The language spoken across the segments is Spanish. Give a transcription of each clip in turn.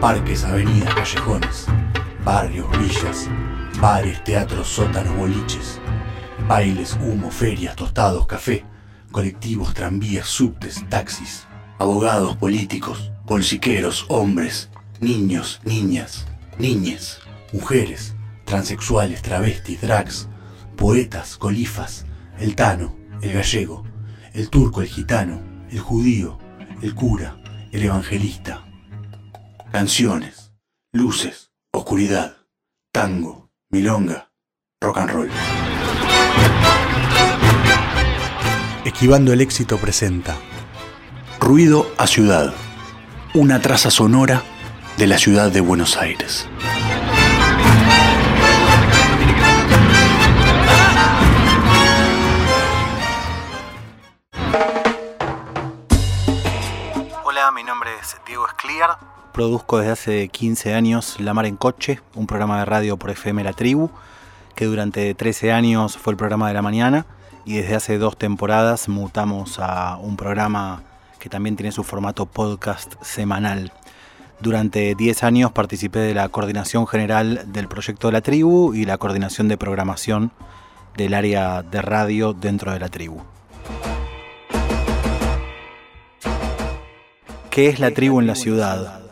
parques, avenidas, callejones, barrios, villas, bares, teatros, sótanos, boliches, bailes, humo, ferias, tostados, café, colectivos, tranvías, subtes, taxis, abogados, políticos, bolsiqueros, hombres, niños, niñas, niñes, mujeres, transexuales, travestis, drags, poetas, colifas, el tano, el gallego, el turco, el gitano, el judío, el cura, el evangelista. Canciones, luces, oscuridad, tango, milonga, rock and roll. Esquivando el éxito presenta Ruido a Ciudad, una traza sonora de la ciudad de Buenos Aires. Hola, mi nombre es Diego Escliar. Produzco desde hace 15 años La Mar en Coche, un programa de radio por FM La Tribu, que durante 13 años fue el programa de la mañana y desde hace dos temporadas mutamos a un programa que también tiene su formato podcast semanal. Durante 10 años participé de la coordinación general del proyecto la tribu y la coordinación de programación del área de radio dentro de la tribu. ¿Qué es la tribu en la ciudad?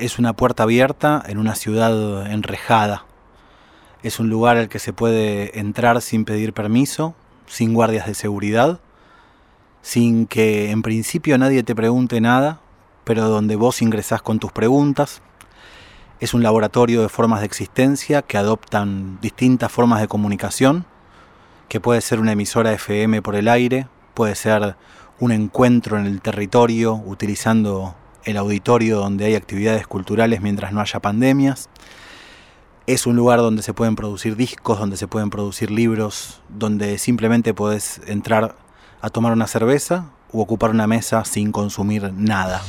Es una puerta abierta en una ciudad enrejada. Es un lugar al que se puede entrar sin pedir permiso, sin guardias de seguridad, sin que en principio nadie te pregunte nada, pero donde vos ingresás con tus preguntas. Es un laboratorio de formas de existencia que adoptan distintas formas de comunicación, que puede ser una emisora FM por el aire, puede ser un encuentro en el territorio utilizando el auditorio donde hay actividades culturales mientras no haya pandemias. Es un lugar donde se pueden producir discos, donde se pueden producir libros, donde simplemente podés entrar a tomar una cerveza u ocupar una mesa sin consumir nada.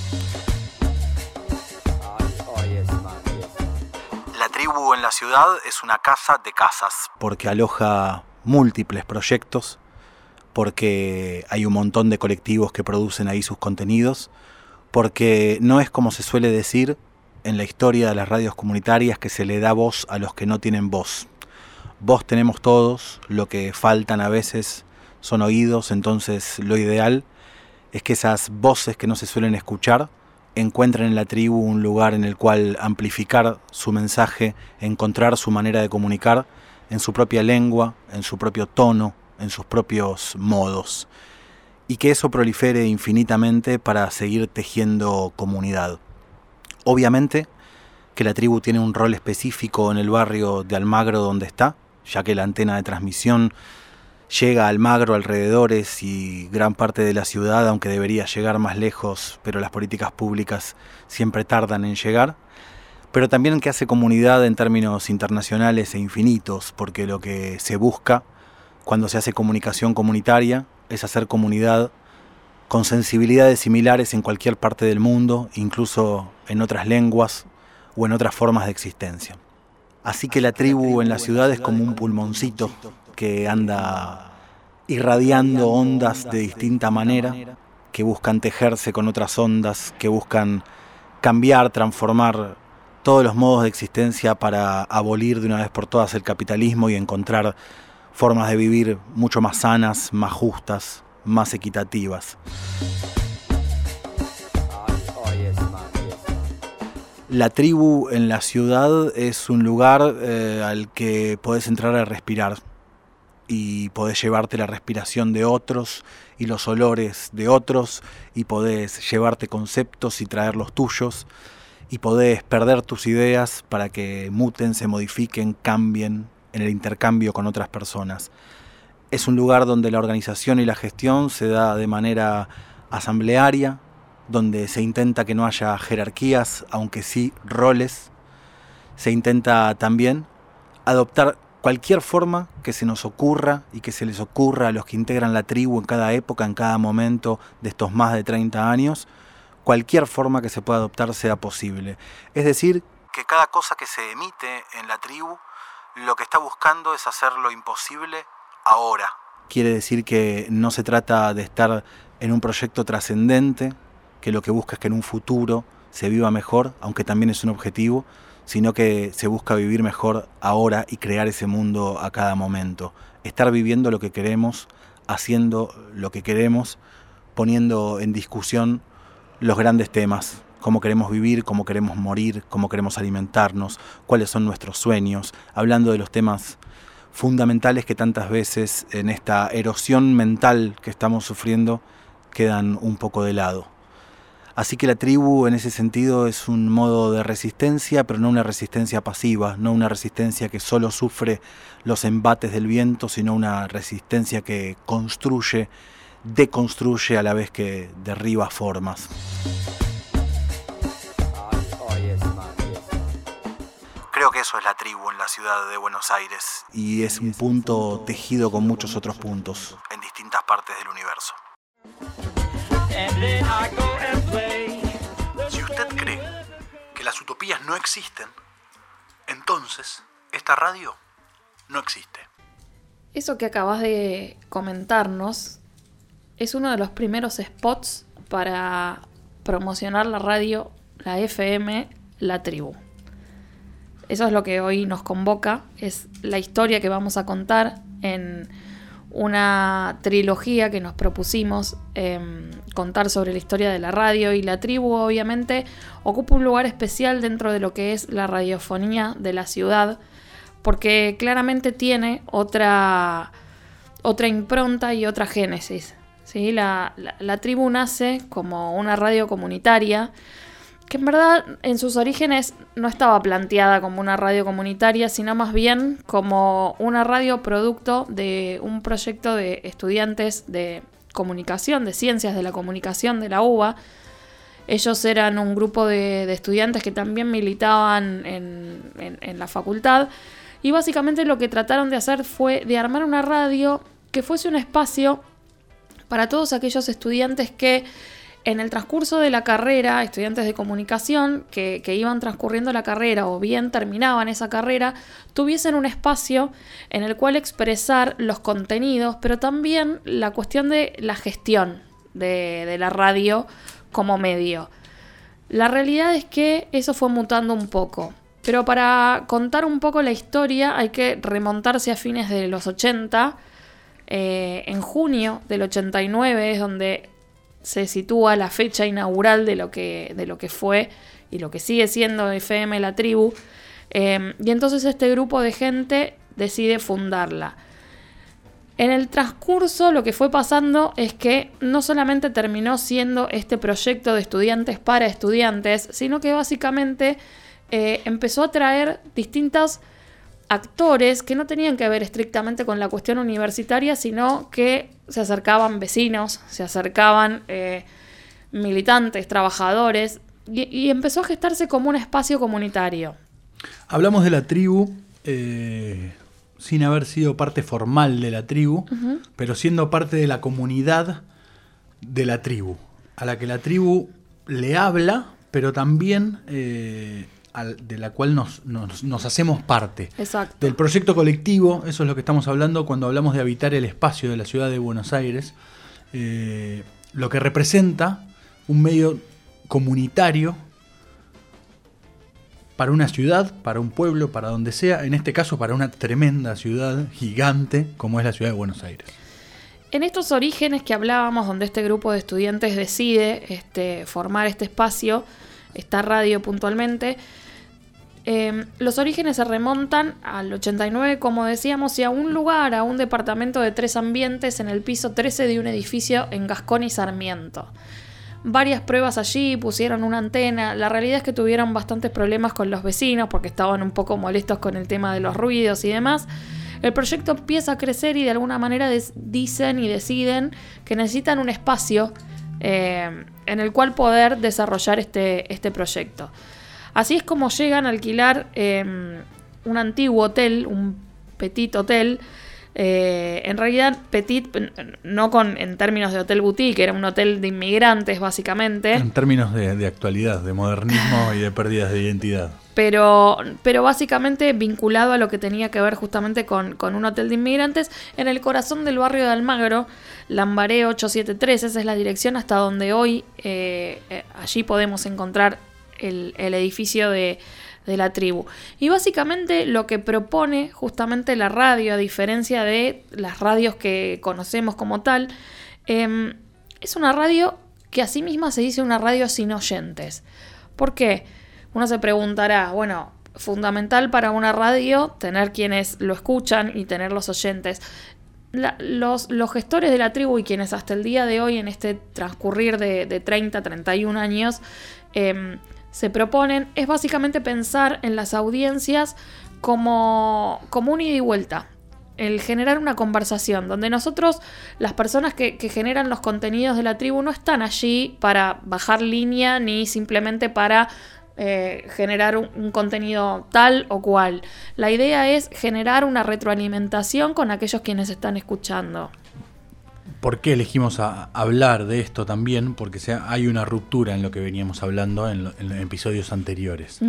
La tribu en la ciudad es una casa de casas, porque aloja múltiples proyectos porque hay un montón de colectivos que producen ahí sus contenidos, porque no es como se suele decir en la historia de las radios comunitarias que se le da voz a los que no tienen voz. Voz tenemos todos, lo que faltan a veces son oídos, entonces lo ideal es que esas voces que no se suelen escuchar encuentren en la tribu un lugar en el cual amplificar su mensaje, encontrar su manera de comunicar en su propia lengua, en su propio tono, en sus propios modos y que eso prolifere infinitamente para seguir tejiendo comunidad. Obviamente que la tribu tiene un rol específico en el barrio de Almagro donde está, ya que la antena de transmisión llega a Almagro, alrededores y gran parte de la ciudad, aunque debería llegar más lejos, pero las políticas públicas siempre tardan en llegar. Pero también que hace comunidad en términos internacionales e infinitos, porque lo que se busca cuando se hace comunicación comunitaria, es hacer comunidad con sensibilidades similares en cualquier parte del mundo, incluso en otras lenguas o en otras formas de existencia. Así que la tribu en la ciudad es como un pulmoncito que anda irradiando ondas de distinta manera, que buscan tejerse con otras ondas, que buscan cambiar, transformar todos los modos de existencia para abolir de una vez por todas el capitalismo y encontrar formas de vivir mucho más sanas, más justas, más equitativas. La tribu en la ciudad es un lugar eh, al que podés entrar a respirar y podés llevarte la respiración de otros y los olores de otros y podés llevarte conceptos y traer los tuyos y podés perder tus ideas para que muten, se modifiquen, cambien en el intercambio con otras personas. Es un lugar donde la organización y la gestión se da de manera asamblearia, donde se intenta que no haya jerarquías, aunque sí roles. Se intenta también adoptar cualquier forma que se nos ocurra y que se les ocurra a los que integran la tribu en cada época, en cada momento de estos más de 30 años, cualquier forma que se pueda adoptar sea posible. Es decir, que cada cosa que se emite en la tribu lo que está buscando es hacer lo imposible ahora. Quiere decir que no se trata de estar en un proyecto trascendente, que lo que busca es que en un futuro se viva mejor, aunque también es un objetivo, sino que se busca vivir mejor ahora y crear ese mundo a cada momento. Estar viviendo lo que queremos, haciendo lo que queremos, poniendo en discusión los grandes temas, cómo queremos vivir, cómo queremos morir, cómo queremos alimentarnos, cuáles son nuestros sueños, hablando de los temas fundamentales que tantas veces en esta erosión mental que estamos sufriendo quedan un poco de lado. Así que la tribu en ese sentido es un modo de resistencia, pero no una resistencia pasiva, no una resistencia que solo sufre los embates del viento, sino una resistencia que construye, deconstruye a la vez que derriba formas. Eso es la tribu en la ciudad de Buenos Aires. Y es un punto tejido con muchos otros puntos en distintas partes del universo. Si usted cree que las utopías no existen, entonces esta radio no existe. Eso que acabas de comentarnos es uno de los primeros spots para promocionar la radio, la FM, la tribu. Eso es lo que hoy nos convoca, es la historia que vamos a contar en una trilogía que nos propusimos em, contar sobre la historia de la radio y la tribu obviamente ocupa un lugar especial dentro de lo que es la radiofonía de la ciudad porque claramente tiene otra, otra impronta y otra génesis. ¿sí? La, la tribu nace como una radio comunitaria que en verdad en sus orígenes no estaba planteada como una radio comunitaria, sino más bien como una radio producto de un proyecto de estudiantes de comunicación, de ciencias de la comunicación de la UBA. Ellos eran un grupo de, estudiantes que también militaban en la facultad y básicamente lo que trataron de hacer fue de armar una radio que fuese un espacio para todos aquellos estudiantes que en el transcurso de la carrera, estudiantes de comunicación que, iban transcurriendo la carrera o bien terminaban esa carrera, tuviesen un espacio en el cual expresar los contenidos, pero también la cuestión de la gestión de, la radio como medio. La realidad es que eso fue mutando un poco. Pero para contar un poco la historia hay que remontarse a fines de los 80. Eh, en junio del 89 es donde se sitúa la fecha inaugural de lo que, de lo que fue y lo que sigue siendo FM La Tribu. Em, y entonces este grupo de gente decide fundarla. En el transcurso lo que fue pasando es que no solamente terminó siendo este proyecto de estudiantes para estudiantes, sino que básicamente eh, empezó a traer distintas actores que no tenían que ver estrictamente con la cuestión universitaria, sino que se acercaban vecinos, se acercaban eh, militantes, trabajadores, y, empezó a gestarse como un espacio comunitario. Hablamos de la tribu eh, sin haber sido parte formal de la tribu, pero siendo parte de la comunidad de la tribu, a la que la tribu le habla, pero también eh, de la cual nos, hacemos parte. Exacto. Del proyecto colectivo, eso es lo que estamos hablando cuando hablamos de habitar el espacio de la ciudad de Buenos Aires, eh, lo que representa un medio comunitario para una ciudad, para un pueblo, para donde sea, en este caso para una tremenda ciudad gigante como es la ciudad de Buenos Aires. En estos orígenes que hablábamos, donde este grupo de estudiantes decide este, formar este espacio, esta radio puntualmente, Em, los orígenes se remontan al 89, como decíamos, y a un lugar, a un departamento de tres ambientes en el piso 13 de un edificio en Gascón y Sarmiento. Varias pruebas allí, pusieron una antena. La realidad es que tuvieron bastantes problemas con los vecinos porque estaban un poco molestos con el tema de los ruidos y demás. El proyecto empieza a crecer y de alguna manera dicen y deciden que necesitan un espacio em, en el cual poder desarrollar este, este proyecto. Así es como llegan a alquilar em, un antiguo hotel, un petit hotel. Eh, en realidad, petit, no con, en términos de hotel boutique, era un hotel de inmigrantes, básicamente. En términos de, actualidad, de modernismo y de pérdidas de identidad. Pero, pero básicamente vinculado a lo que tenía que ver justamente con, un hotel de inmigrantes en el corazón del barrio de Almagro, Lambaré 873, esa es la dirección hasta donde hoy eh, eh, allí podemos encontrar el, edificio de, la tribu. Y básicamente lo que propone justamente la radio, a diferencia de las radios que conocemos como tal, em, es una radio que a sí misma se dice una radio sin oyentes. ¿Por qué? Uno se preguntará, bueno, fundamental para una radio tener quienes lo escuchan y tener los oyentes. los, los, gestores de la tribu y quienes hasta el día de hoy, en este transcurrir de, de 30, 31 años, em, se proponen es básicamente pensar en las audiencias como, como un ida y vuelta. El generar una conversación donde nosotros, las personas que, generan los contenidos de la tribu, no están allí para bajar línea ni simplemente para eh, generar un, contenido tal o cual. La idea es generar una retroalimentación con aquellos quienes están escuchando. ¿Por qué elegimos hablar de esto también? Porque hay una ruptura en lo que veníamos hablando en, los episodios anteriores.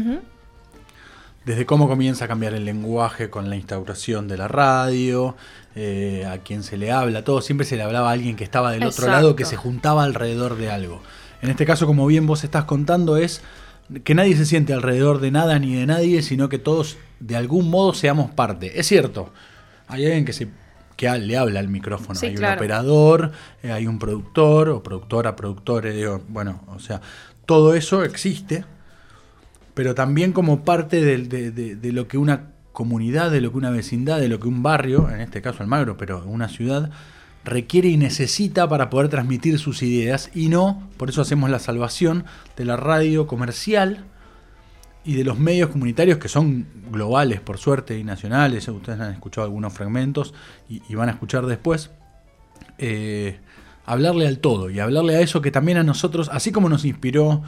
Desde cómo comienza a cambiar el lenguaje con la instauración de la radio, eh, a quien se le habla, todo, siempre se le hablaba a alguien que estaba del otro lado, que se juntaba alrededor de algo. En este caso, como bien vos estás contando, es que nadie se siente alrededor de nada ni de nadie, sino que todos de algún modo seamos parte. Es cierto, hay alguien que se que le habla al micrófono, hay un operador, eh, hay un productor o productora, productores, digo, bueno, o sea, todo eso existe, pero también como parte de, de, lo que una comunidad, de lo que una vecindad, de lo que un barrio, en este caso Almagro, pero una ciudad, requiere y necesita para poder transmitir sus ideas. Y no, por eso hacemos la salvación de la radio comercial y de los medios comunitarios que son globales por suerte y nacionales, ustedes han escuchado algunos fragmentos y, van a escuchar después, eh, hablarle al todo y hablarle a eso que también a nosotros, así como nos inspiró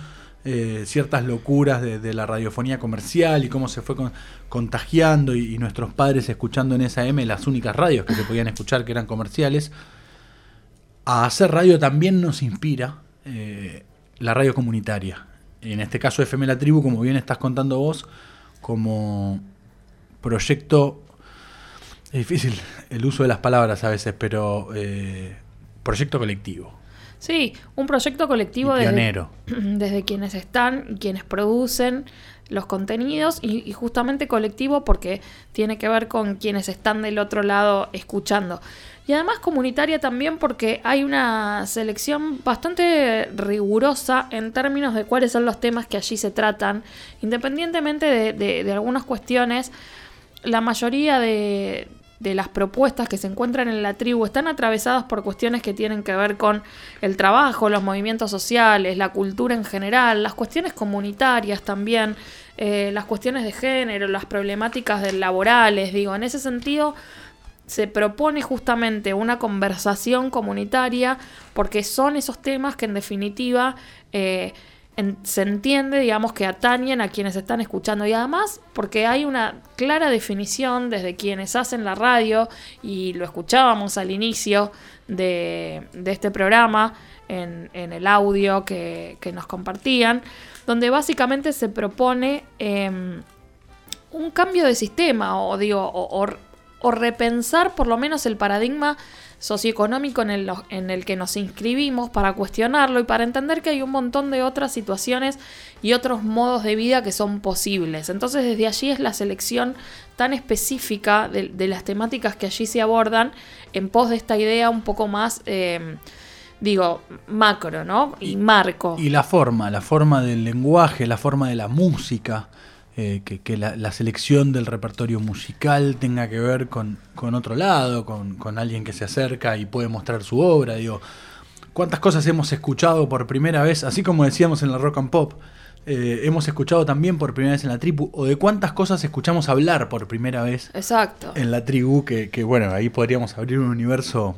eh, ciertas locuras de, la radiofonía comercial y cómo se fue contagiando y, nuestros padres escuchando en esa M las únicas radios que se podían escuchar que eran comerciales, a hacer radio también nos inspira eh, la radio comunitaria. En este caso FM La Tribu, como bien estás contando vos, como proyecto, es difícil el uso de las palabras a veces, pero eh, proyecto colectivo. Sí, un proyecto colectivo desde, desde, quienes están y quienes producen los contenidos y, justamente colectivo porque tiene que ver con quienes están del otro lado escuchando. Y además comunitaria también porque hay una selección bastante rigurosa en términos de cuáles son los temas que allí se tratan, independientemente de algunas cuestiones. La mayoría de, de las propuestas que se encuentran en la tribu están atravesadas por cuestiones que tienen que ver con el trabajo, los movimientos sociales, la cultura en general, las cuestiones comunitarias también, eh, las cuestiones de género, las problemáticas laborales, digo, en ese sentido se propone justamente una conversación comunitaria porque son esos temas que en definitiva eh, se entiende, digamos, que atañen a quienes están escuchando y además porque hay una clara definición desde quienes hacen la radio y lo escuchábamos al inicio de, este programa en, el audio que, nos compartían, donde básicamente se propone em, un cambio de sistema o digo, o repensar por lo menos el paradigma socioeconómico en el, en el que nos inscribimos para cuestionarlo y para entender que hay un montón de otras situaciones y otros modos de vida que son posibles. Entonces desde allí es la selección tan específica de, las temáticas que allí se abordan en pos de esta idea un poco más... Eh, digo, macro, ¿no? Y, marco. Y la forma, la forma del lenguaje, la forma de la música, eh, que, la, selección del repertorio musical tenga que ver con, otro lado, con, alguien que se acerca y puede mostrar su obra. Digo, ¿cuántas cosas hemos escuchado por primera vez? Así como decíamos en la rock and pop, eh, hemos escuchado también por primera vez en la tribu, o de cuántas cosas escuchamos hablar por primera vez Exacto. en la tribu, que, que bueno, ahí podríamos abrir un universo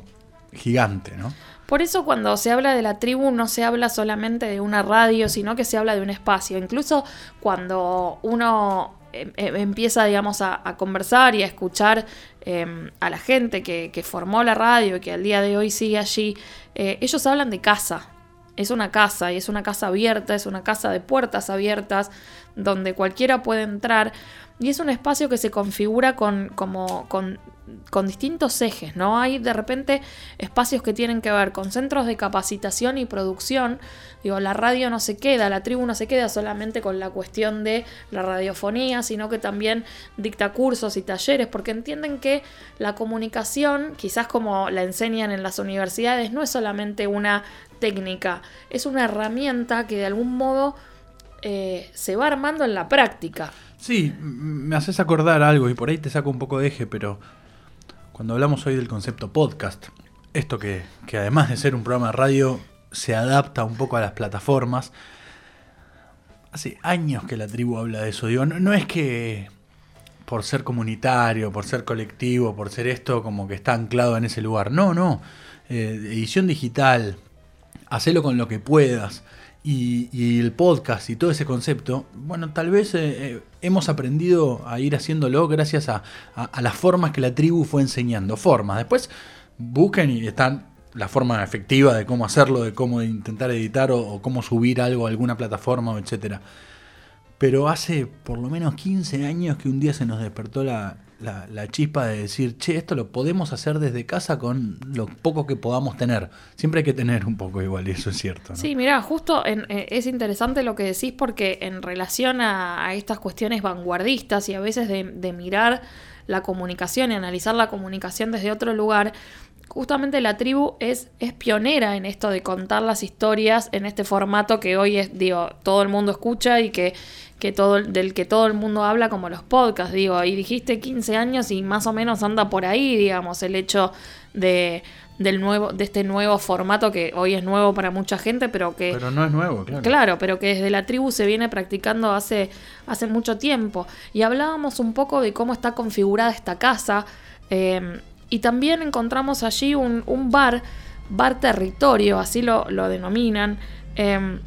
gigante, ¿no? Por eso cuando se habla de la tribu no se habla solamente de una radio, sino que se habla de un espacio. Incluso cuando uno em, em, empieza, digamos, a, conversar y a escuchar em, a la gente que, formó la radio y que al día de hoy sigue allí, eh, ellos hablan de casa. Es una casa y es una casa abierta, es una casa de puertas abiertas donde cualquiera puede entrar y es un espacio que se configura con, como, con con distintos ejes, ¿no? Hay de repente espacios que tienen que ver con centros de capacitación y producción. Digo, la radio no se queda, la tribu no se queda solamente con la cuestión de la radiofonía, sino que también dicta cursos y talleres, porque entienden que la comunicación, quizás como la enseñan en las universidades, no es solamente una técnica, es una herramienta que de algún modo eh, se va armando en la práctica. Sí, me haces acordar algo y por ahí te saco un poco de eje, pero cuando hablamos hoy del concepto podcast, esto que, además de ser un programa de radio se adapta un poco a las plataformas, hace años que la tribu habla de eso. Digo, no, es que por ser comunitario, por ser colectivo, por ser esto, como que está anclado en ese lugar. No, no. Eh, edición digital, hacelo con lo que puedas. Y, el podcast y todo ese concepto, bueno, tal vez eh, eh, hemos aprendido a ir haciéndolo gracias a, las formas que la tribu fue enseñando. Formas. Después busquen y están la forma efectiva de cómo hacerlo, de cómo intentar editar o, o cómo subir algo a alguna plataforma, etcétera. Pero hace por lo menos 15 años que un día se nos despertó la, la, chispa de decir, che, esto lo podemos hacer desde casa con lo poco que podamos tener. Siempre hay que tener un poco igual, y eso es cierto. Sí, mira, justo eh, es interesante lo que decís porque en relación a, estas cuestiones vanguardistas y a veces de mirar la comunicación y analizar la comunicación desde otro lugar, justamente la tribu es, es pionera en esto de contar las historias en este formato que hoy es, digo, todo el mundo escucha y que, que todo, del que todo el mundo habla como los podcasts, digo, y dijiste 15 años y más o menos anda por ahí, digamos, el hecho de, del nuevo, de este nuevo formato que hoy es nuevo para mucha gente, pero que... Pero no es nuevo, claro. Claro, pero que desde la tribu se viene practicando hace, hace mucho tiempo. Y hablábamos un poco de cómo está configurada esta casa. Eh, y también encontramos allí un, bar, bar territorio, así lo, denominan, em,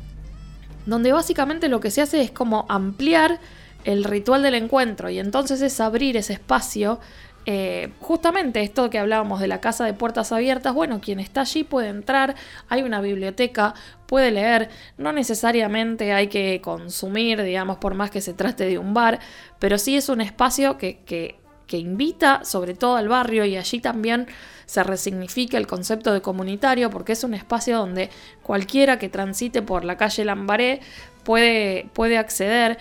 donde básicamente lo que se hace es como ampliar el ritual del encuentro y entonces es abrir ese espacio. Eh, justamente esto que hablábamos de la casa de puertas abiertas, bueno, quien está allí puede entrar, hay una biblioteca, puede leer, no necesariamente hay que consumir, digamos, por más que se trate de un bar, pero sí es un espacio que que invita sobre todo al barrio y allí también se resignifica el concepto de comunitario porque es un espacio donde cualquiera que transite por la calle Lambaré puede, puede acceder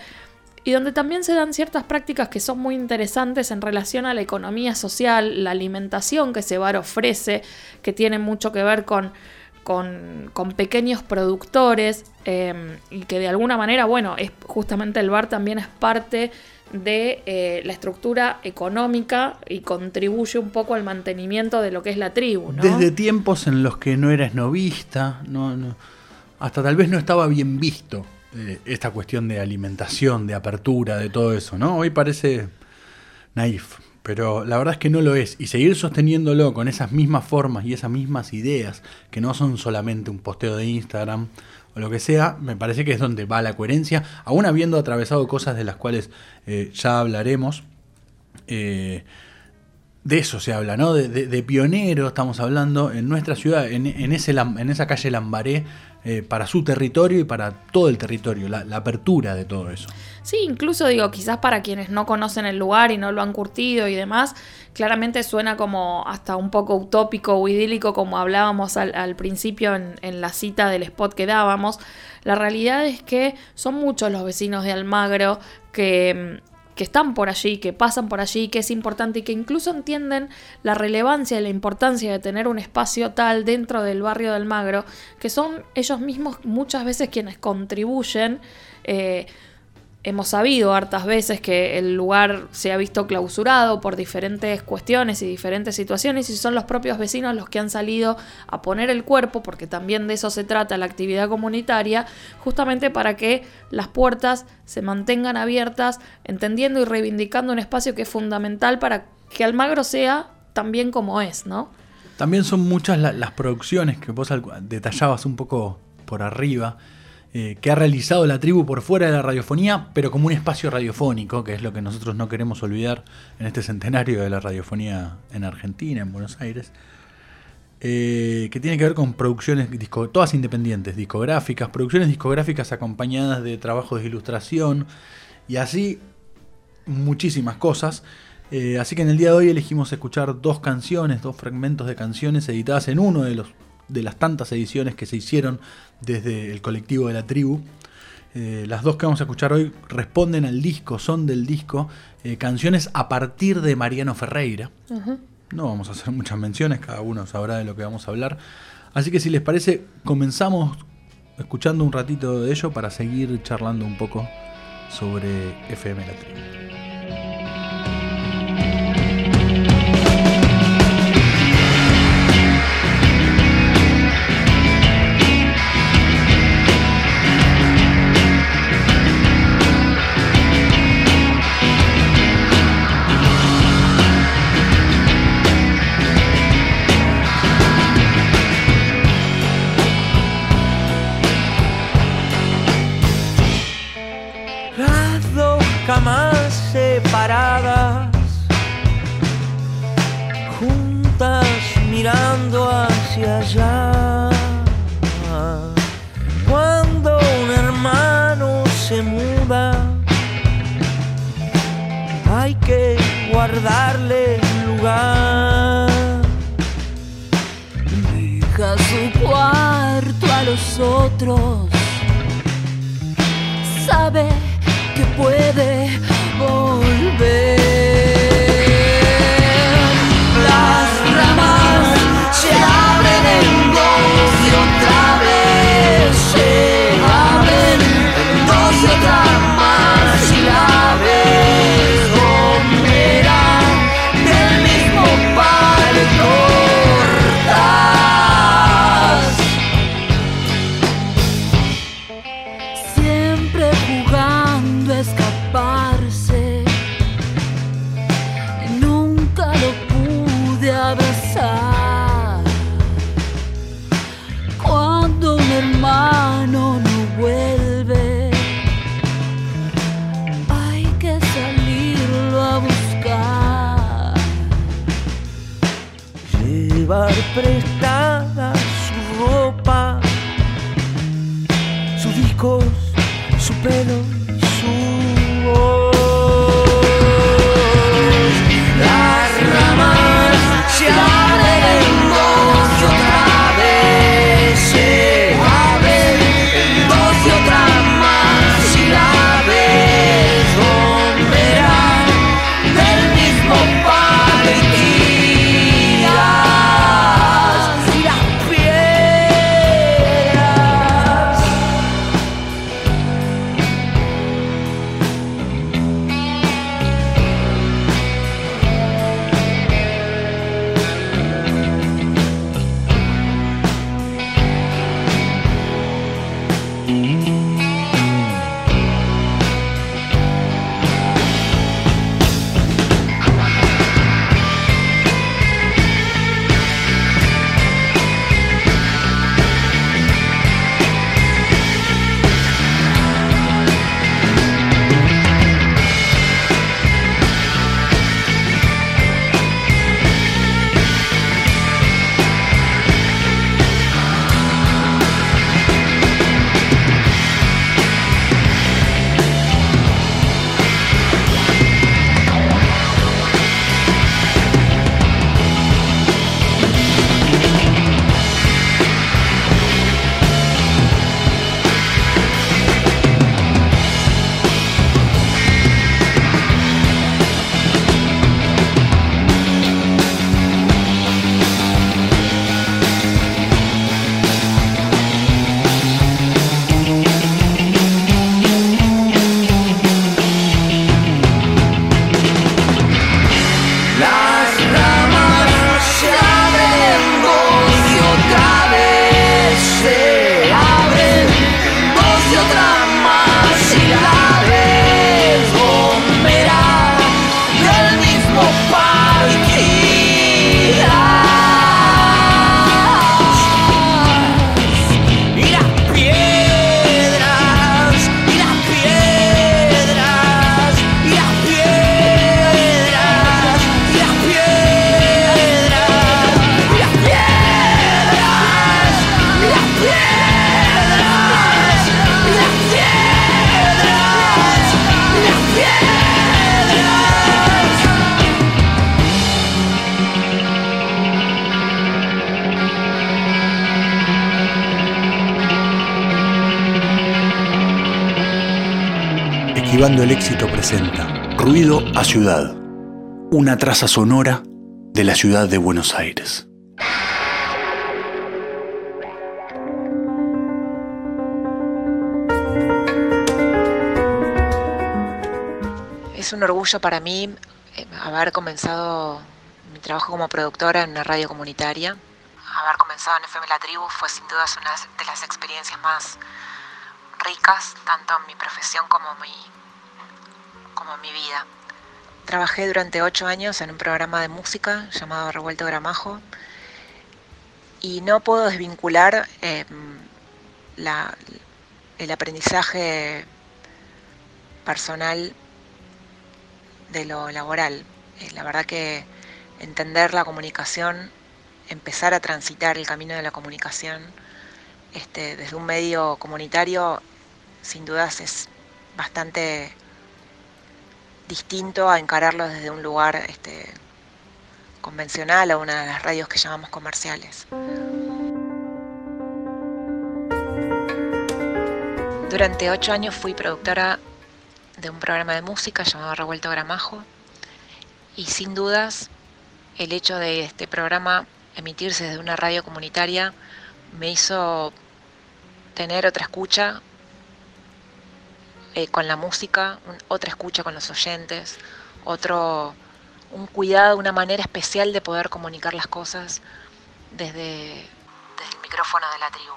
y donde también se dan ciertas prácticas que son muy interesantes en relación a la economía social, la alimentación que ese bar ofrece, que tiene mucho que ver con, con, pequeños productores eh, y que de alguna manera, bueno, es justamente el bar también es parte de eh, la estructura económica y contribuye un poco al mantenimiento de lo que es la tribu. Desde tiempos en los que no eras novista, no, hasta tal vez no estaba bien visto eh, esta cuestión de alimentación, de apertura, de todo eso, ¿no? Hoy parece naif, pero la verdad es que no lo es. Y seguir sosteniéndolo con esas mismas formas y esas mismas ideas, que no son solamente un posteo de Instagram, o lo que sea, me parece que es donde va la coherencia, aún habiendo atravesado cosas de las cuales eh, ya hablaremos. Eh, de eso se habla, ¿no? De, pionero estamos hablando en nuestra ciudad, en, ese, en esa calle Lambaré, eh, para su territorio y para todo el territorio, la, apertura de todo eso. Sí, incluso digo, quizás para quienes no conocen el lugar y no lo han curtido y demás, claramente suena como hasta un poco utópico o idílico como hablábamos al, principio en, la cita del spot que dábamos. La realidad es que son muchos los vecinos de Almagro que que están por allí, que pasan por allí, que es importante y que incluso entienden la relevancia y la importancia de tener un espacio tal dentro del barrio del Magro, que son ellos mismos muchas veces quienes contribuyen eh, Hemos sabido hartas veces que el lugar se ha visto clausurado por diferentes cuestiones y diferentes situaciones y son los propios vecinos los que han salido a poner el cuerpo, porque también de eso se trata la actividad comunitaria, justamente para que las puertas se mantengan abiertas, entendiendo y reivindicando un espacio que es fundamental para que Almagro sea también como es, ¿no? También son muchas las producciones que vos detallabas un poco por arriba eh, que ha realizado la tribu por fuera de la radiofonía, pero como un espacio radiofónico, que es lo que nosotros no queremos olvidar en este centenario de la radiofonía en Argentina, en Buenos Aires, eh, que tiene que ver con producciones, todas independientes, discográficas, producciones discográficas acompañadas de trabajos de ilustración y así muchísimas cosas. Eh, así que en el día de hoy elegimos escuchar dos canciones, dos fragmentos de canciones editadas en uno de, los, de las tantas ediciones que se hicieron desde el colectivo de la tribu. Eh, las dos que vamos a escuchar hoy responden al disco, son del disco, eh, canciones a partir de Mariano Ferreira. No vamos a hacer muchas menciones, cada uno sabrá de lo que vamos a hablar. Así que si les parece, comenzamos escuchando un ratito de ello para seguir charlando un poco sobre FM La Tribu. nosotros. su pelo, su voz. El éxito presenta Ruido a Ciudad, una traza sonora de la ciudad de Buenos Aires. Es un orgullo para mí eh, haber comenzado mi trabajo como productora en una radio comunitaria. Haber comenzado en FM La Tribu fue sin duda una de las experiencias más ricas, tanto en mi profesión como mi, mi vida. Trabajé durante ocho años en un programa de música llamado Revuelto Gramajo y no puedo desvincular em, el aprendizaje personal de lo laboral. Eh, la verdad que entender la comunicación, empezar a transitar el camino de la comunicación este, desde un medio comunitario, sin dudas es bastante distinto a encararlo desde un lugar este, convencional o una de las radios que llamamos comerciales. Durante ocho años fui productora de un programa de música llamado Revuelto Gramajo y sin dudas el hecho de este programa emitirse desde una radio comunitaria me hizo tener otra escucha eh, con la música, otra escucha con los oyentes, otro un cuidado, una manera especial de poder comunicar las cosas desde, desde el micrófono de la tribu.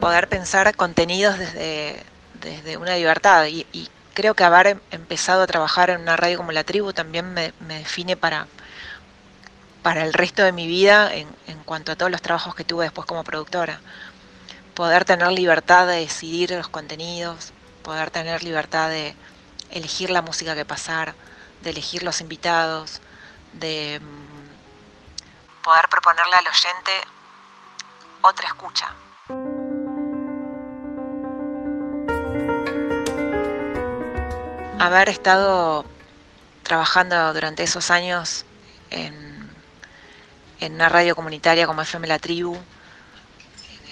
Poder pensar contenidos desde, desde una libertad y, creo que haber empezado a trabajar en una radio como la tribu también me, define para, para el resto de mi vida en, cuanto a todos los trabajos que tuve después como productora. Poder tener libertad de decidir los contenidos, poder tener libertad de elegir la música que pasar, de elegir los invitados, de mm, poder proponerle al oyente otra escucha. haber estado trabajando durante esos años en, una radio comunitaria como FM La Tribu,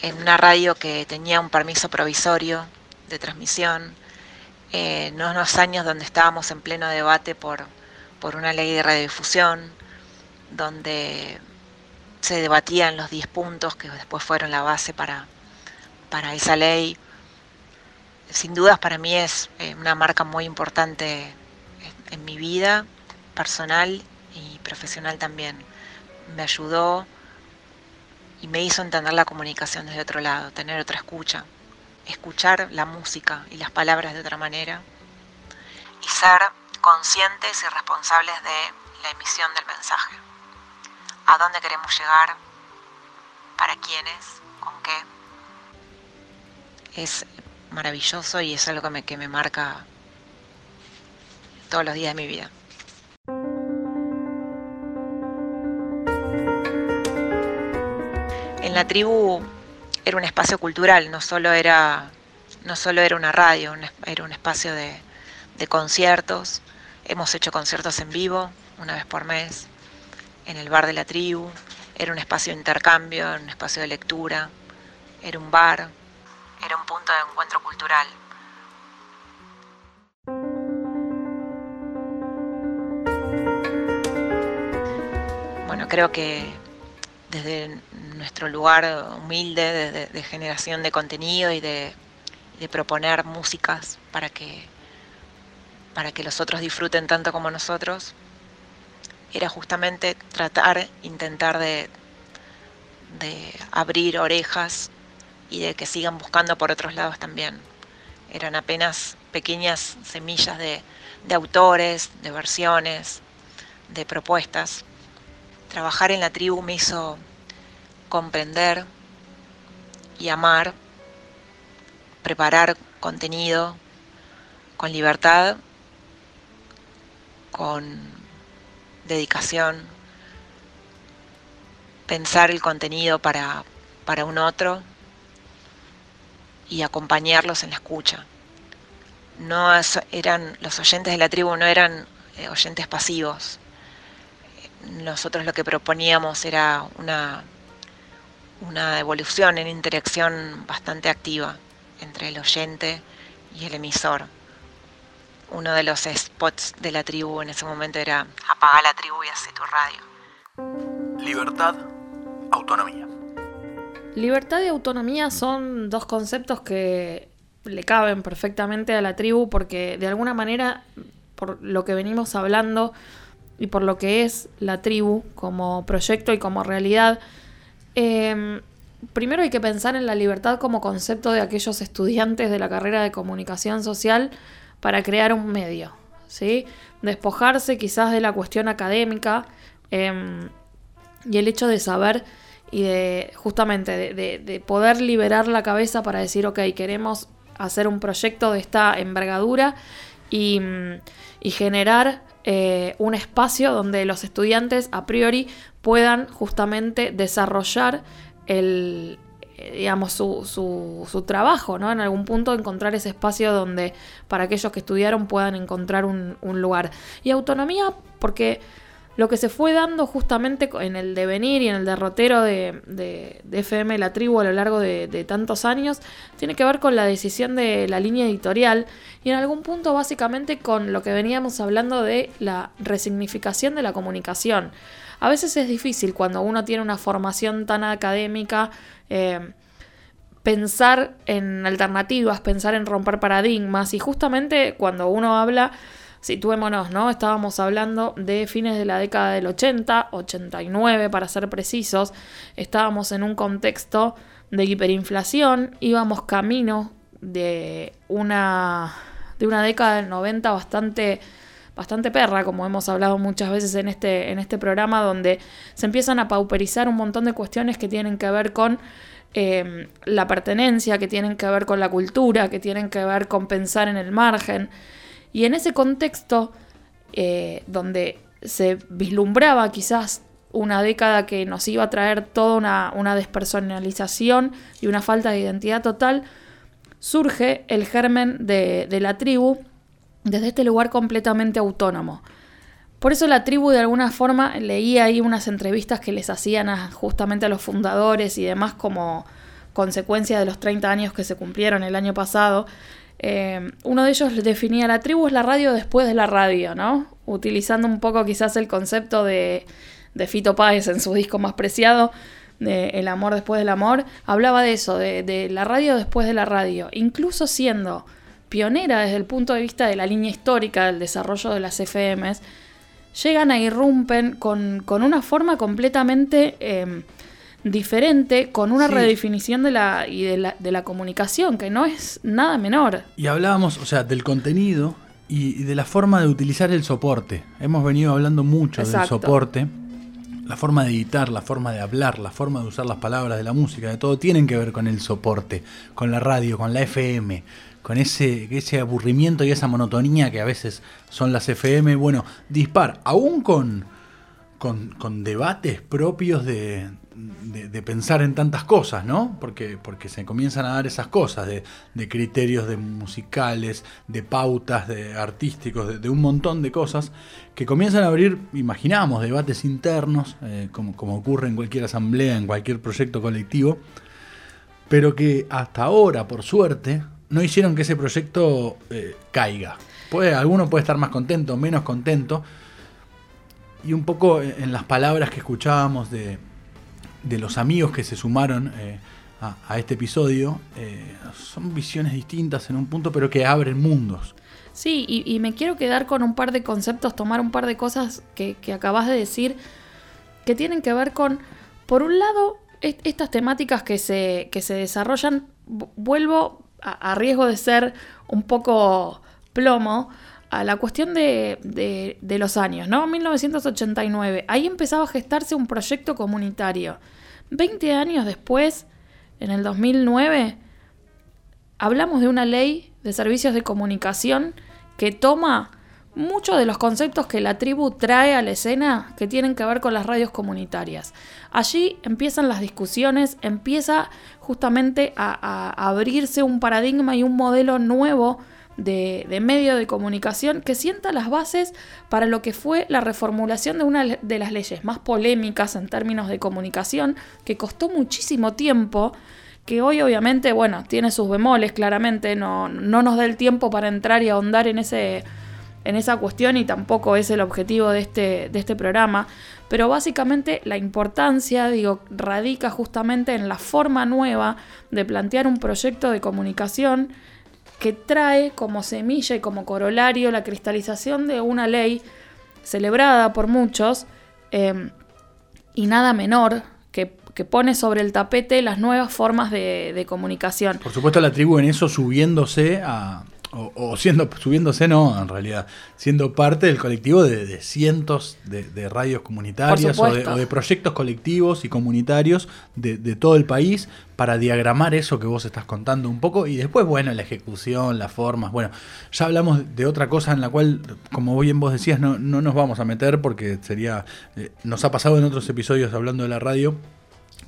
en una radio que tenía un permiso provisorio de transmisión, en unos años donde estábamos en pleno debate por, por una ley de radiodifusión, donde se debatían los 10 puntos que después fueron la base para, para esa ley sin dudas para mí es eh, una marca muy importante en mi vida personal y profesional también. Me ayudó y me hizo entender la comunicación desde otro lado, tener otra escucha, escuchar la música y las palabras de otra manera y ser conscientes y responsables de la emisión del mensaje. ¿A dónde queremos llegar? ¿Para quiénes? ¿Con qué? Es maravilloso y es algo que me, que me marca todos los días de mi vida. En la tribu era un espacio cultural, no solo era, no solo era una radio, era un espacio de, de conciertos. Hemos hecho conciertos en vivo una vez por mes en el bar de la tribu. Era un espacio de intercambio, un espacio de lectura, era un bar, era un punto de encuentro cultural. Bueno, creo que desde nuestro lugar humilde de, generación de contenido y de, proponer músicas para que, para que los otros disfruten tanto como nosotros, era justamente tratar, intentar de, de abrir orejas y de que sigan buscando por otros lados también. Eran apenas pequeñas semillas de, autores, de versiones, de propuestas. Trabajar en la tribu me hizo comprender y amar, preparar contenido con libertad, con dedicación, pensar el contenido para, para un otro y acompañarlos en la escucha. No eran, los oyentes de la tribu no eran eh, oyentes pasivos. Nosotros lo que proponíamos era una, una evolución en interacción bastante activa entre el oyente y el emisor. Uno de los spots de la tribu en ese momento era apaga la tribu y hace tu radio. Libertad, autonomía. Libertad y autonomía son dos conceptos que le caben perfectamente a la tribu porque de alguna manera, por lo que venimos hablando y por lo que es la tribu como proyecto y como realidad, em, primero hay que pensar en la libertad como concepto de aquellos estudiantes de la carrera de comunicación social para crear un medio, ¿sí? Despojarse quizás de la cuestión académica em, y el hecho de saber y de justamente de, poder liberar la cabeza para decir, ok, queremos hacer un proyecto de esta envergadura y, generar eh, un espacio donde los estudiantes a priori puedan justamente desarrollar el, eh, digamos, su, su, su, trabajo, ¿no? En algún punto encontrar ese espacio donde para aquellos que estudiaron puedan encontrar un, un lugar. Y autonomía porque lo que se fue dando justamente en el devenir y en el derrotero de, FM La Tribu a lo largo de, tantos años tiene que ver con la decisión de la línea editorial y en algún punto básicamente con lo que veníamos hablando de la resignificación de la comunicación. A veces es difícil cuando uno tiene una formación tan académica. Eh, pensar en alternativas, pensar en romper paradigmas y justamente cuando uno habla situémonos, ¿no? Estábamos hablando de fines de la década del 80, 89 para ser precisos. Estábamos en un contexto de hiperinflación, íbamos camino de una, de una década del 90 bastante bastante perra, como hemos hablado muchas veces en este, en este programa, donde se empiezan a pauperizar un montón de cuestiones que tienen que ver con eh, la pertenencia, que tienen que ver con la cultura, que tienen que ver con pensar en el margen. Y en ese contexto, eh, donde se vislumbraba quizás una década que nos iba a traer toda una, despersonalización y una falta de identidad total, surge el germen de, la tribu desde este lugar completamente autónomo. Por eso la tribu de alguna forma leía ahí unas entrevistas que les hacían justamente a los fundadores y demás como consecuencia de los 30 años que se cumplieron el año pasado, eh, uno de ellos definía la tribu es la radio después de la radio, ¿no? Utilizando un poco quizás el concepto de, de Fito Páez en su disco más preciado, de El amor después del amor, hablaba de eso, de, la radio después de la radio, incluso siendo pionera desde el punto de vista de la línea histórica del desarrollo de las FMs, llegan a irrumpen con, una forma completamente... Eh, diferente con una redefinición de la, y de la, de la comunicación, que no es nada menor. Y hablábamos, o sea, del contenido y, de la forma de utilizar el soporte. Hemos venido hablando mucho del soporte. La forma de editar, la forma de hablar, la forma de usar las palabras de la música, de todo, tienen que ver con el soporte, con la radio, con la FM, con ese, ese aburrimiento y esa monotonía que a veces son las FM. Bueno, dispar, aún con, con, con debates propios de, de, pensar en tantas cosas, ¿no? Porque, porque se comienzan a dar esas cosas de, criterios de musicales, de pautas, de artísticos, de, un montón de cosas que comienzan a abrir, imaginamos, debates internos, eh, como, como ocurre en cualquier asamblea, en cualquier proyecto colectivo, pero que hasta ahora, por suerte, no hicieron que ese proyecto eh, caiga. Puede, alguno puede estar más contento, menos contento, y un poco en las palabras que escuchábamos de, de los amigos que se sumaron eh, a, este episodio, eh, son visiones distintas en un punto, pero que abren mundos. Sí, y, me quiero quedar con un par de conceptos, tomar un par de cosas que, acabas de decir, que tienen que ver con, por un lado, estas temáticas que se, que se desarrollan, vuelvo a, riesgo de ser un poco plomo, a la cuestión de, de, los años, ¿no? 1989, ahí empezaba a gestarse un proyecto comunitario. 20 años después, en el 2009, hablamos de una ley de servicios de comunicación que toma muchos de los conceptos que la tribu trae a la escena que tienen que ver con las radios comunitarias. Allí empiezan las discusiones, empieza justamente a, a abrirse un paradigma y un modelo nuevo de, medio de comunicación que sienta las bases para lo que fue la reformulación de una de las leyes más polémicas en términos de comunicación, que costó muchísimo tiempo, que hoy obviamente, bueno, tiene sus bemoles, claramente, no, no nos da el tiempo para entrar y ahondar en ese en esa cuestión y tampoco es el objetivo de este, de este programa, pero básicamente la importancia, digo, radica justamente en la forma nueva de plantear un proyecto de comunicación que trae como semilla y como corolario la cristalización de una ley celebrada por muchos em, y nada menor que, que, pone sobre el tapete las nuevas formas de, de comunicación. Por supuesto la tribu en eso subiéndose a, o, siendo, subiéndose no, en realidad, siendo parte del colectivo de, cientos de, radios comunitarias o de, proyectos colectivos y comunitarios de, todo el país para diagramar eso que vos estás contando un poco y después, bueno, la ejecución, las formas, bueno, ya hablamos de otra cosa en la cual, como bien vos decías, no, no nos vamos a meter porque sería, eh, nos ha pasado en otros episodios hablando de la radio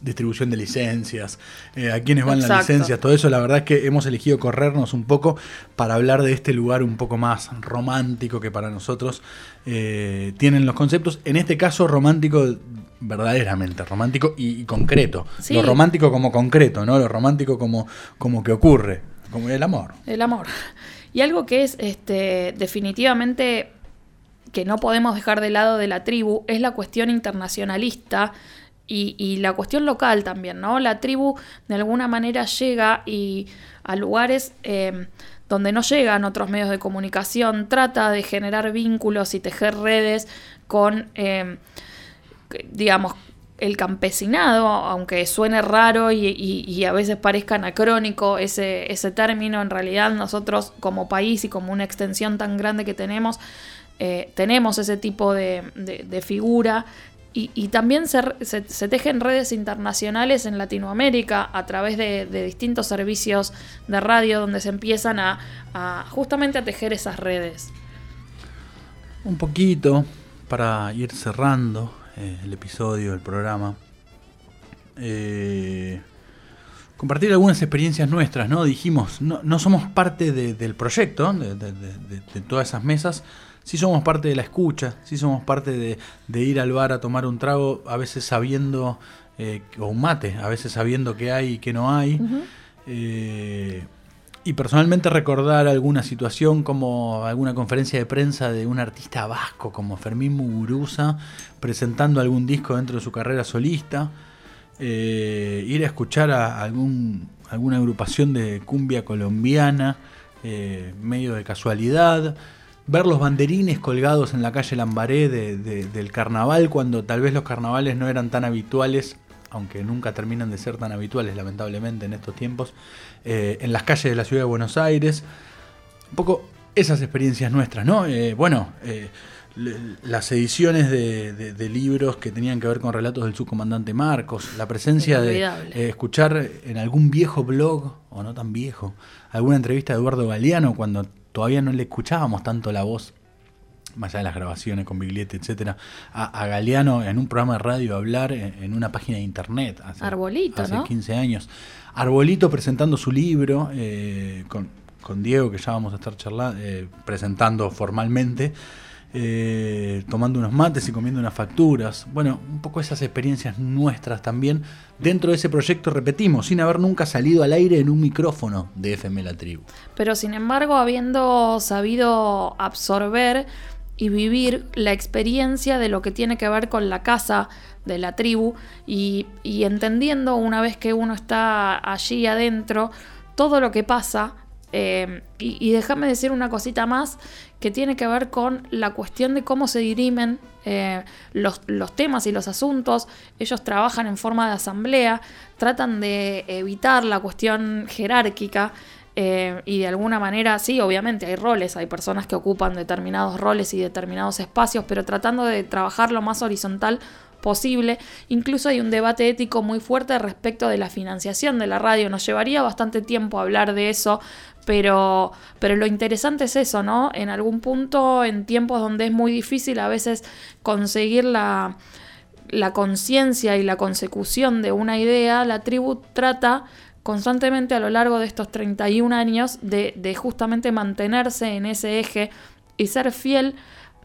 distribución de licencias, eh, a quiénes van las licencias, todo eso, la verdad es que hemos elegido corrernos un poco para hablar de este lugar un poco más romántico que para nosotros eh, tienen los conceptos, en este caso romántico verdaderamente, romántico y, concreto, lo romántico como concreto, ¿no? Lo romántico como, como que ocurre, como el amor. El amor. Y algo que es este, definitivamente que no podemos dejar de lado de la tribu es la cuestión internacionalista y, la cuestión local también, ¿no? La tribu de alguna manera llega y a lugares em, donde no llegan otros medios de comunicación, trata de generar vínculos y tejer redes con, em, digamos, el campesinado, aunque suene raro y, a veces parezca anacrónico ese, ese, término, en realidad nosotros como país y como una extensión tan grande que tenemos, eh, tenemos ese tipo de, de figura y, también se, tejen redes internacionales en Latinoamérica a través de, distintos servicios de radio donde se empiezan a, justamente a tejer esas redes. Un poquito para ir cerrando eh, el episodio, el programa. Eh, compartir algunas experiencias nuestras, ¿no? Dijimos, no, no somos parte del proyecto, de, de todas esas mesas, si somos parte de la escucha, si somos parte de, ir al bar a tomar un trago, a veces sabiendo, eh, o un mate, a veces sabiendo qué hay y qué no hay. Eh, y personalmente recordar alguna situación como alguna conferencia de prensa de un artista vasco como Fermín Muguruza presentando algún disco dentro de su carrera solista. Eh, ir a escuchar a algún, alguna agrupación de cumbia colombiana, medio de casualidad ver los banderines colgados en la calle Lambaré del carnaval, cuando tal vez los carnavales no eran tan habituales, aunque nunca terminan de ser tan habituales, lamentablemente, en estos tiempos, eh, en las calles de la ciudad de Buenos Aires. Un poco esas experiencias nuestras, ¿no? Eh, bueno, eh, las ediciones de, libros que tenían que ver con relatos del subcomandante Marcos, la presencia de escuchar en algún viejo blog, o no tan viejo, alguna entrevista de Eduardo Galeano cuando todavía no le escuchábamos tanto la voz, más allá de las grabaciones con Biglietti, etcétera, a, Galeano en un programa de radio hablar en, una página de internet hace, Arbolito, hace 15 años. Arbolito presentando su libro eh, con, Diego, que ya vamos a estar charlando, eh, presentando formalmente. Eh, tomando unos mates y comiendo unas facturas. Bueno, un poco esas experiencias nuestras también. Dentro de ese proyecto, repetimos, sin haber nunca salido al aire en un micrófono de FM La Tribu. Pero sin embargo, habiendo sabido absorber y vivir la experiencia de lo que tiene que ver con la casa de la tribu y, entendiendo una vez que uno está allí adentro todo lo que pasa eh, y déjame decir una cosita más, que tiene que ver con la cuestión de cómo se dirimen eh, los, temas y los asuntos. Ellos trabajan en forma de asamblea, tratan de evitar la cuestión jerárquica. Eh, y de alguna manera, sí, obviamente hay roles, hay personas que ocupan determinados roles y determinados espacios, pero tratando de trabajar lo más horizontal posible. Incluso hay un debate ético muy fuerte respecto de la financiación de la radio. Nos llevaría bastante tiempo hablar de eso, pero, pero lo interesante es eso, ¿no? En algún punto, en tiempos donde es muy difícil a veces conseguir la, la conciencia y la consecución de una idea, la tribu trata constantemente a lo largo de estos 31 años de, de justamente mantenerse en ese eje y ser fiel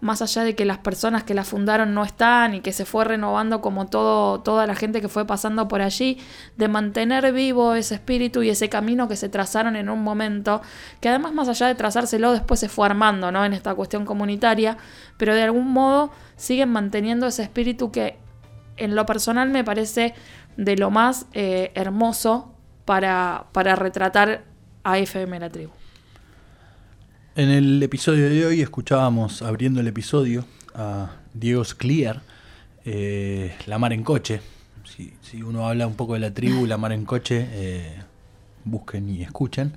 más allá de que las personas que la fundaron no están y que se fue renovando como todo, toda la gente que fue pasando por allí, de mantener vivo ese espíritu y ese camino que se trazaron en un momento, que además más allá de trazárselo después se fue armando ¿no? en esta cuestión comunitaria, pero de algún modo siguen manteniendo ese espíritu que en lo personal me parece de lo más eh, hermoso para, para retratar a FM La Tribu. En el episodio de hoy escuchábamos, abriendo el episodio, a Diego Clear, eh, La Mar en Coche. Si, uno habla un poco de la tribu, La Mar en Coche, eh, busquen y escuchen,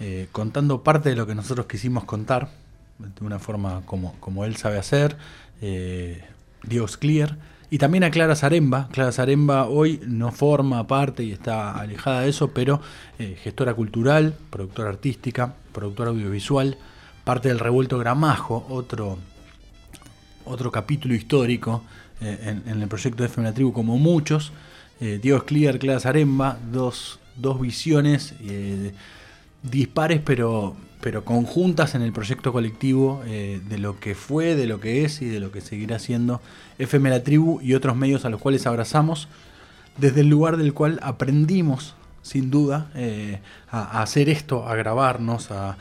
eh, contando parte de lo que nosotros quisimos contar, de una forma como, como él sabe hacer, Diego Clear. Y también a Clara Zaremba. Clara Zaremba hoy no forma parte y está alejada de eso, pero gestora cultural, productora artística, productora audiovisual, parte del revuelto Gramajo, otro, otro capítulo histórico eh, en, el proyecto de FM La Tribu, como muchos. Eh, Diego Scliar, Clara Zaremba, dos, dos visiones eh, dispares pero, pero conjuntas en el proyecto colectivo de lo que fue, de lo que es y de lo que seguirá siendo FM La Tribu y otros medios a los cuales abrazamos, desde el lugar del cual aprendimos sin duda, eh, a, hacer esto, a grabarnos, a,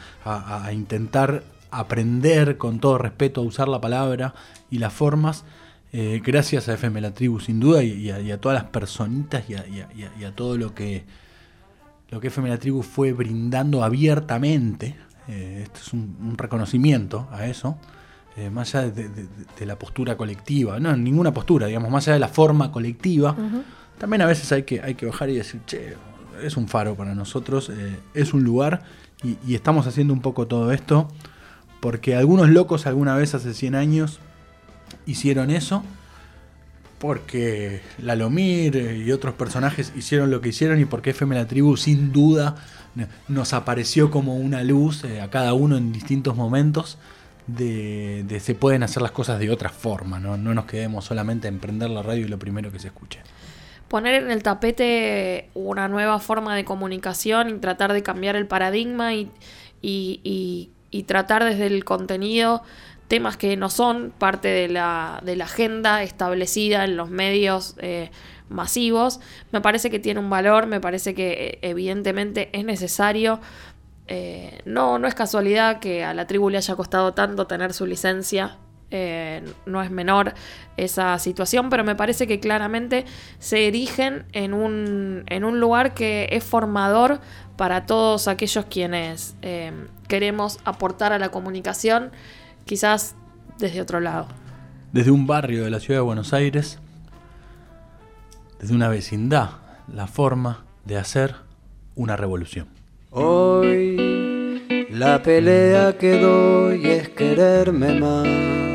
intentar aprender con todo respeto a usar la palabra y las formas, eh, gracias a FM La Tribu, sin duda, y, a, todas las personitas y, a, todo lo que, lo que FM La Tribu fue brindando abiertamente. Eh, esto es un, reconocimiento a eso. más allá de, la postura colectiva, no, ninguna postura, digamos, más allá de la forma colectiva, también a veces hay que, hay que bajar y decir, che, es un faro para nosotros, eh, es un lugar y, estamos haciendo un poco todo esto porque algunos locos alguna vez hace 100 años hicieron eso, porque Lalomir y otros personajes hicieron lo que hicieron y porque FM La Tribu sin duda nos apareció como una luz eh, a cada uno en distintos momentos. De, se pueden hacer las cosas de otra forma, ¿no? no nos quedemos solamente en prender la radio y lo primero que se escuche poner en el tapete una nueva forma de comunicación y tratar de cambiar el paradigma y, tratar desde el contenido temas que no son parte de la, de la agenda establecida en los medios eh, masivos. Me parece que tiene un valor, me parece que eh, evidentemente es necesario. Eh, no, no es casualidad que a la tribu le haya costado tanto tener su licencia eh, no es menor esa situación, pero me parece que claramente se erigen en un, en un lugar que es formador para todos aquellos quienes eh, queremos aportar a la comunicación, quizás desde otro lado. Desde un barrio de la ciudad de Buenos Aires, desde una vecindad, la forma de hacer una revolución. Hoy la pelea que doy es quererme más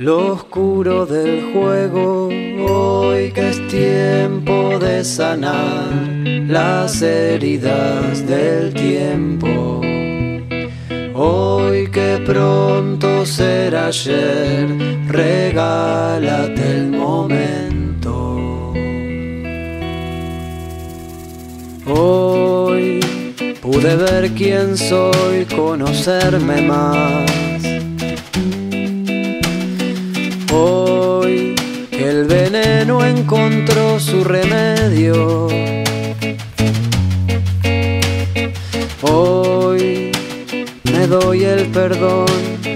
lo oscuro del juego, hoy que es tiempo de sanar las heridas del tiempo. Hoy que pronto será ayer, regálate el momento. Hoy pude ver quién soy, conocerme más encontró su remedio. Hoy me doy el perdón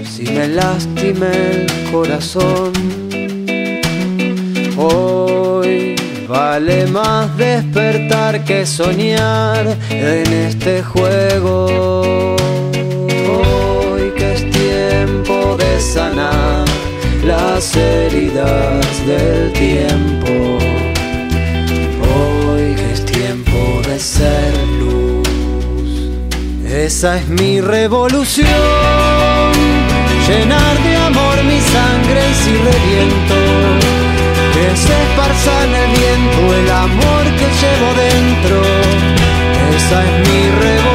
si me lastimé el corazón. Hoy vale más despertar que soñar en este juego. Hoy que es tiempo de sanar las heridas del tiempo. Hoy es tiempo de ser luz Esa es mi revolución, llenar de amor mi sangre si reviento, que se esparza en el viento el amor que llevo dentro. Esa es mi revolución,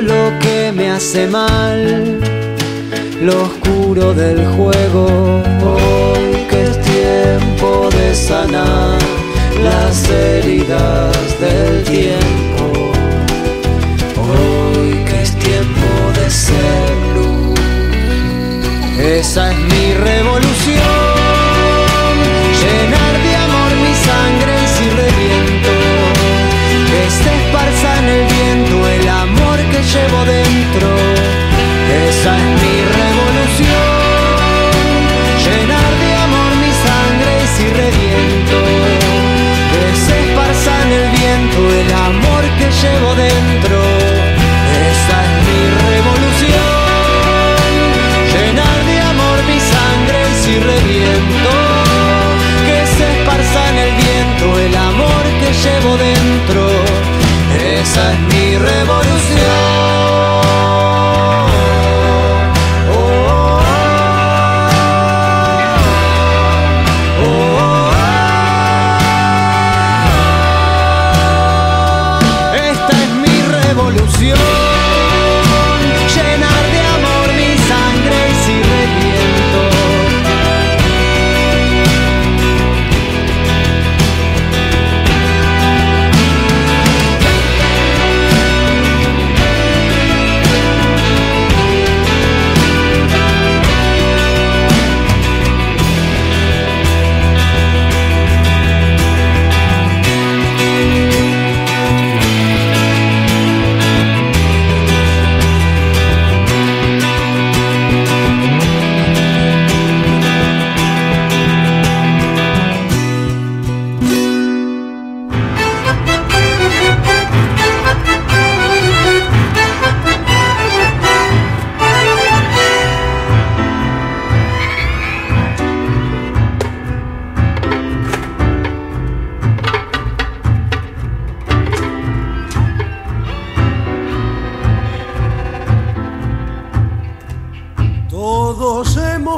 Lo que me hace mal lo oscuro del juego. Hoy que es tiempo de sanar las heridas del tiempo. Hoy que es tiempo de ser luz. Esa es mi revolución.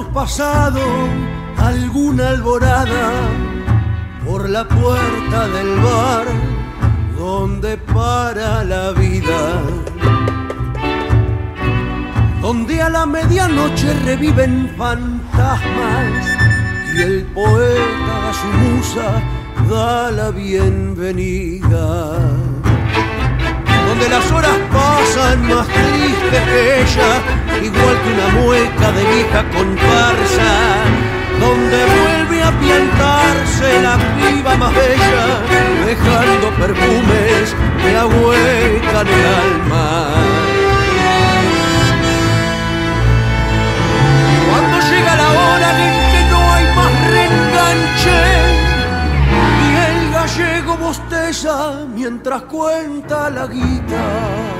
pasado alguna alborada por la puerta del bar donde para la vida, donde a la medianoche reviven fantasmas y el poeta a su musa da la bienvenida, donde las horas pasan más tristes que ella igual que una mueca de vieja comparsa, donde vuelve a piantarse la piba más bella, dejando perfumes que la hueca en el alma. Cuando llega la hora en que no hay más reenganche, y el gallego bosteza mientras cuenta la guitarra.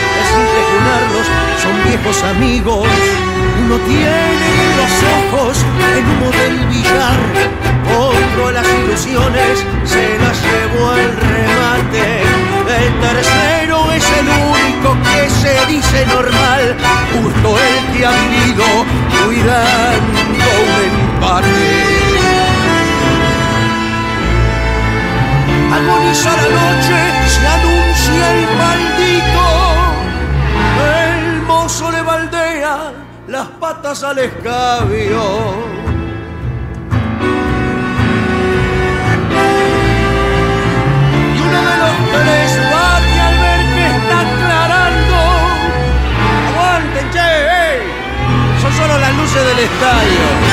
viejos amigos. Uno tiene los ojos en humo del billar, otro las ilusiones se las llevó el remate. El tercero es el único que se dice normal, justo el que ha vivido cuidando un empate. Agonizar la noche se anuncia el maldito las patas al escabio. Y uno de los tres bate al ver que está aclarando. Aguanten, che, son solo las luces del estadio.